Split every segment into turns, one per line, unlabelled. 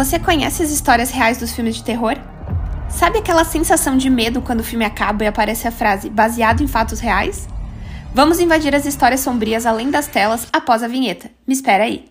Você conhece as histórias reais dos filmes de terror? Sabe aquela sensação de medo quando o filme acaba e aparece a frase baseado em fatos reais? Vamos invadir as histórias sombrias além das telas após a vinheta. Me espera aí.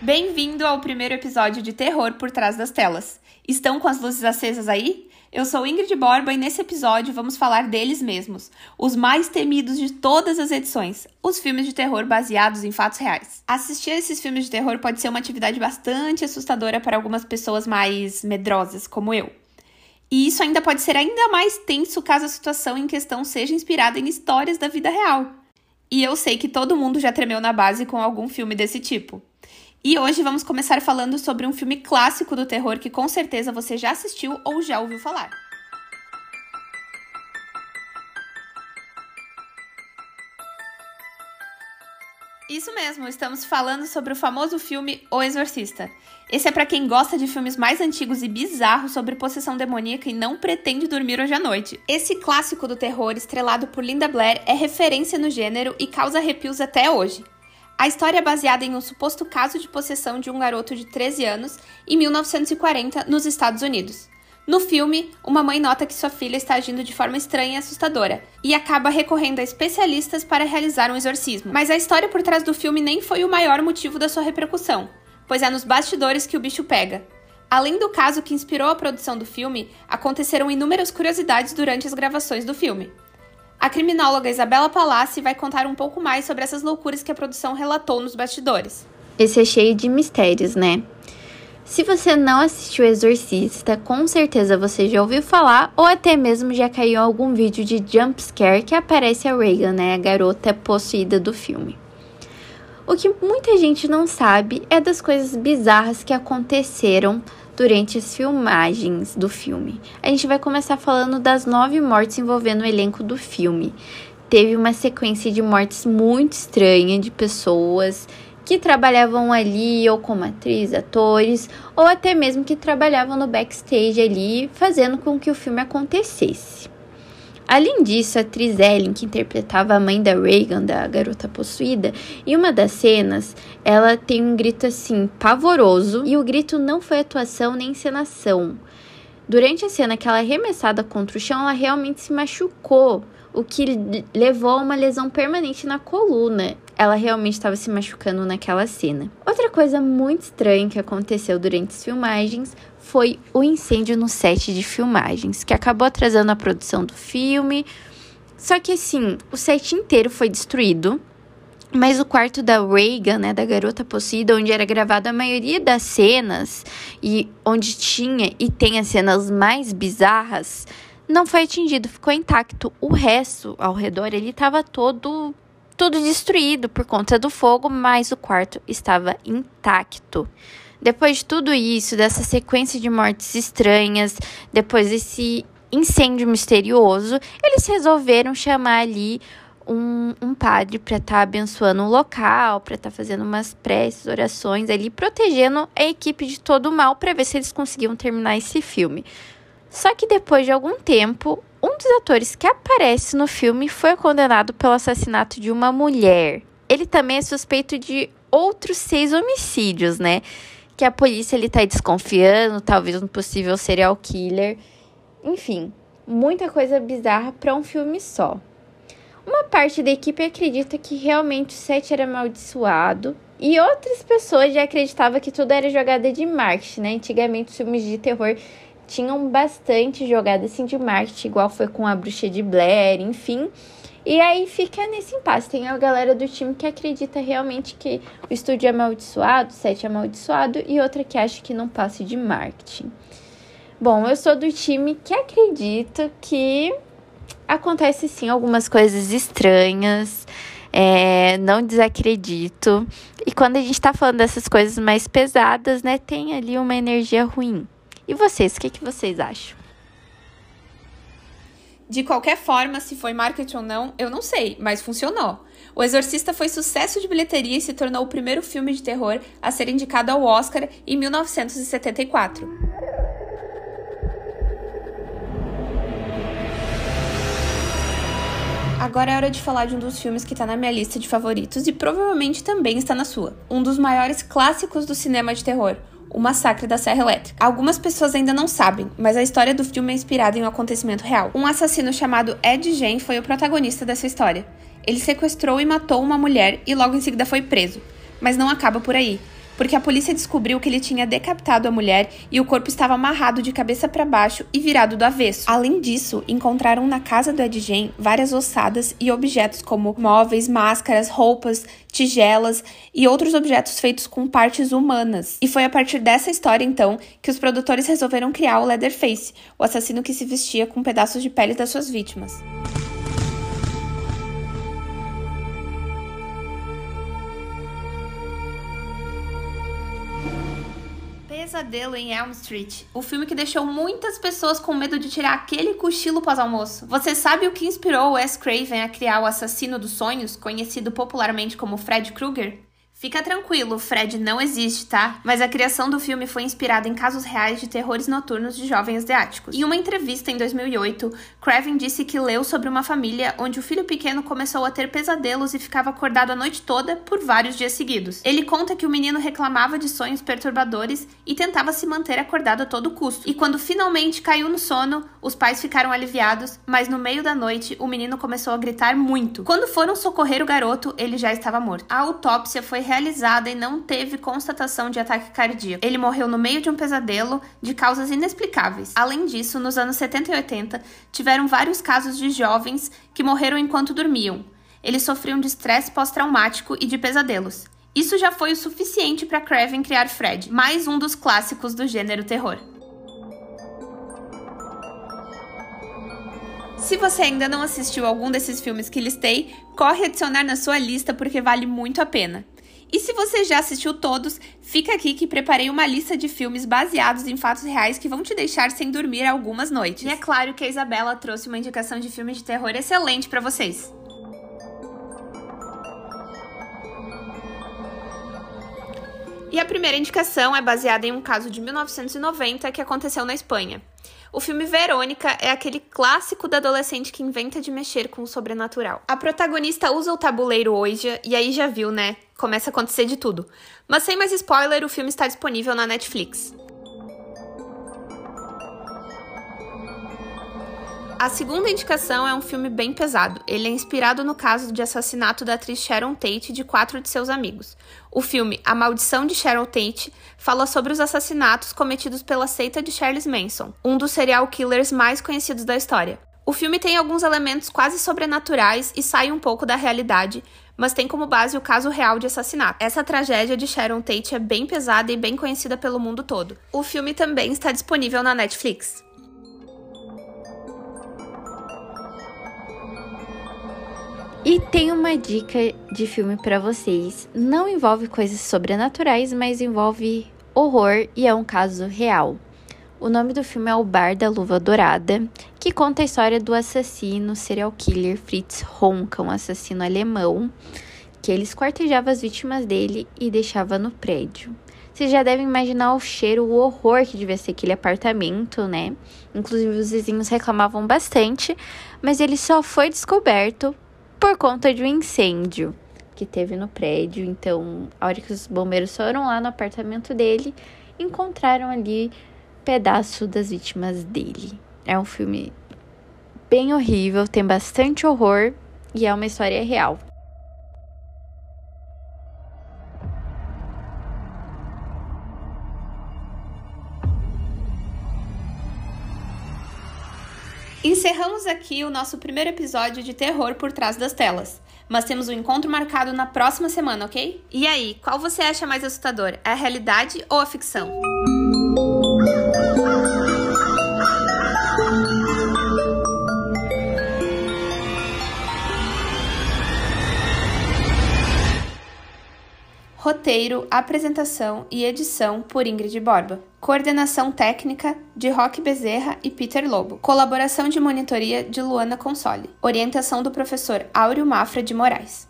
Bem-vindo ao primeiro episódio de Terror por Trás das Telas. Estão com as luzes acesas aí? Eu sou Ingrid Borba e nesse episódio vamos falar deles mesmos, os mais temidos de todas as edições, os filmes de terror baseados em fatos reais. Assistir a esses filmes de terror pode ser uma atividade bastante assustadora para algumas pessoas mais medrosas, como eu. E isso ainda pode ser ainda mais tenso caso a situação em questão seja inspirada em histórias da vida real. E eu sei que todo mundo já tremeu na base com algum filme desse tipo. E hoje vamos começar falando sobre um filme clássico do terror que com certeza você já assistiu ou já ouviu falar. Isso mesmo, estamos falando sobre o famoso filme O Exorcista. Esse é para quem gosta de filmes mais antigos e bizarros sobre possessão demoníaca e não pretende dormir hoje à noite. Esse clássico do terror, estrelado por Linda Blair, é referência no gênero e causa arrepios até hoje. A história é baseada em um suposto caso de possessão de um garoto de 13 anos em 1940 nos Estados Unidos. No filme, uma mãe nota que sua filha está agindo de forma estranha e assustadora e acaba recorrendo a especialistas para realizar um exorcismo. Mas a história por trás do filme nem foi o maior motivo da sua repercussão, pois é nos bastidores que o bicho pega. Além do caso que inspirou a produção do filme, aconteceram inúmeras curiosidades durante as gravações do filme. A criminóloga Isabela Palassi vai contar um pouco mais sobre essas loucuras que a produção relatou nos bastidores.
Esse é cheio de mistérios, né? Se você não assistiu Exorcista, com certeza você já ouviu falar ou até mesmo já caiu algum vídeo de jump scare que aparece a Reagan, né, a garota possuída do filme. O que muita gente não sabe é das coisas bizarras que aconteceram durante as filmagens do filme. A gente vai começar falando das nove mortes envolvendo o elenco do filme. Teve uma sequência de mortes muito estranha de pessoas que trabalhavam ali ou como atriz, atores, ou até mesmo que trabalhavam no backstage ali, fazendo com que o filme acontecesse. Além disso, a atriz Ellen, que interpretava a mãe da Reagan, da garota possuída, em uma das cenas, ela tem um grito assim pavoroso, e o grito não foi atuação nem encenação. Durante a cena que ela é arremessada contra o chão, ela realmente se machucou, o que levou a uma lesão permanente na coluna. Ela realmente estava se machucando naquela cena. Outra coisa muito estranha que aconteceu durante as filmagens foi o incêndio no set de filmagens, que acabou atrasando a produção do filme. Só que assim, o set inteiro foi destruído, mas o quarto da Reagan, né, da garota possuída, onde era gravada a maioria das cenas e onde tinha e tem as cenas mais bizarras, não foi atingido, ficou intacto. O resto ao redor ele estava todo todo destruído por conta do fogo, mas o quarto estava intacto. Depois de tudo isso, dessa sequência de mortes estranhas, depois desse incêndio misterioso, eles resolveram chamar ali um, um padre para estar tá abençoando o local, para estar tá fazendo umas preces, orações ali, protegendo a equipe de todo o mal para ver se eles conseguiam terminar esse filme. Só que depois de algum tempo, um dos atores que aparece no filme foi condenado pelo assassinato de uma mulher. Ele também é suspeito de outros seis homicídios, né? Que a polícia ele tá desconfiando, talvez um possível serial killer. Enfim, muita coisa bizarra para um filme só. Uma parte da equipe acredita que realmente o set era amaldiçoado e outras pessoas já acreditavam que tudo era jogada de marketing, né? Antigamente os filmes de terror tinham bastante jogada assim de marketing, igual foi com a Bruxa de Blair, enfim. E aí fica nesse impasse. Tem a galera do time que acredita realmente que o estúdio é amaldiçoado, o set é amaldiçoado, e outra que acha que não passe de marketing. Bom, eu sou do time que acredita que acontece sim algumas coisas estranhas. É, não desacredito. E quando a gente tá falando dessas coisas mais pesadas, né, tem ali uma energia ruim. E vocês, o que, que vocês acham?
De qualquer forma, se foi marketing ou não, eu não sei, mas funcionou. O Exorcista foi sucesso de bilheteria e se tornou o primeiro filme de terror a ser indicado ao Oscar em 1974. Agora é hora de falar de um dos filmes que está na minha lista de favoritos e provavelmente também está na sua. Um dos maiores clássicos do cinema de terror, o Massacre da Serra Elétrica. Algumas pessoas ainda não sabem, mas a história do filme é inspirada em um acontecimento real. Um assassino chamado Ed Gein foi o protagonista dessa história. Ele sequestrou e matou uma mulher e logo em seguida foi preso. Mas não acaba por aí porque a polícia descobriu que ele tinha decapitado a mulher e o corpo estava amarrado de cabeça para baixo e virado do avesso. Além disso, encontraram na casa do Edgen várias ossadas e objetos como móveis, máscaras, roupas, tigelas e outros objetos feitos com partes humanas. E foi a partir dessa história, então, que os produtores resolveram criar o Leatherface, o assassino que se vestia com pedaços de pele das suas vítimas. Pesadelo em Elm Street, o filme que deixou muitas pessoas com medo de tirar aquele cochilo pós-almoço. Você sabe o que inspirou Wes Craven a criar o assassino dos sonhos, conhecido popularmente como Fred Krueger? Fica tranquilo, Fred não existe, tá? Mas a criação do filme foi inspirada em casos reais de terrores noturnos de jovens asiáticos. Em uma entrevista em 2008, Craven disse que leu sobre uma família onde o filho pequeno começou a ter pesadelos e ficava acordado a noite toda por vários dias seguidos. Ele conta que o menino reclamava de sonhos perturbadores e tentava se manter acordado a todo custo. E quando finalmente caiu no sono, os pais ficaram aliviados, mas no meio da noite o menino começou a gritar muito. Quando foram socorrer o garoto, ele já estava morto. A autópsia foi realizada e não teve constatação de ataque cardíaco. Ele morreu no meio de um pesadelo de causas inexplicáveis. Além disso, nos anos 70 e 80, tiveram vários casos de jovens que morreram enquanto dormiam. Eles sofriam de estresse pós-traumático e de pesadelos. Isso já foi o suficiente para Craven criar Fred, mais um dos clássicos do gênero terror. Se você ainda não assistiu algum desses filmes que listei, corre adicionar na sua lista porque vale muito a pena. E se você já assistiu todos, fica aqui que preparei uma lista de filmes baseados em fatos reais que vão te deixar sem dormir algumas noites. E é claro que a Isabela trouxe uma indicação de filme de terror excelente para vocês. E a primeira indicação é baseada em um caso de 1990 que aconteceu na Espanha. O filme Verônica é aquele clássico da adolescente que inventa de mexer com o sobrenatural. A protagonista usa o tabuleiro Ouija e aí já viu, né? Começa a acontecer de tudo. Mas sem mais spoiler, o filme está disponível na Netflix. A segunda indicação é um filme bem pesado. Ele é inspirado no caso de assassinato da atriz Sharon Tate e de quatro de seus amigos. O filme A Maldição de Sharon Tate fala sobre os assassinatos cometidos pela seita de Charles Manson, um dos serial killers mais conhecidos da história. O filme tem alguns elementos quase sobrenaturais e sai um pouco da realidade, mas tem como base o caso real de assassinato. Essa tragédia de Sharon Tate é bem pesada e bem conhecida pelo mundo todo. O filme também está disponível na Netflix.
E tem uma dica de filme para vocês. Não envolve coisas sobrenaturais, mas envolve horror e é um caso real. O nome do filme é O Bar da Luva Dourada, que conta a história do assassino serial killer Fritz Honka, um assassino alemão, que ele esquartejava as vítimas dele e deixava no prédio. Vocês já devem imaginar o cheiro, o horror que devia ser aquele apartamento, né? Inclusive os vizinhos reclamavam bastante, mas ele só foi descoberto por conta de um incêndio que teve no prédio. Então, a hora que os bombeiros foram lá no apartamento dele, encontraram ali pedaço das vítimas dele. É um filme bem horrível, tem bastante horror e é uma história real.
Encerramos aqui o nosso primeiro episódio de Terror por Trás das Telas. Mas temos um encontro marcado na próxima semana, ok? E aí, qual você acha mais assustador? A realidade ou a ficção? Roteiro, apresentação e edição por Ingrid Borba. Coordenação técnica de Roque Bezerra e Peter Lobo. Colaboração de monitoria de Luana Console. Orientação do professor Áureo Mafra de Moraes.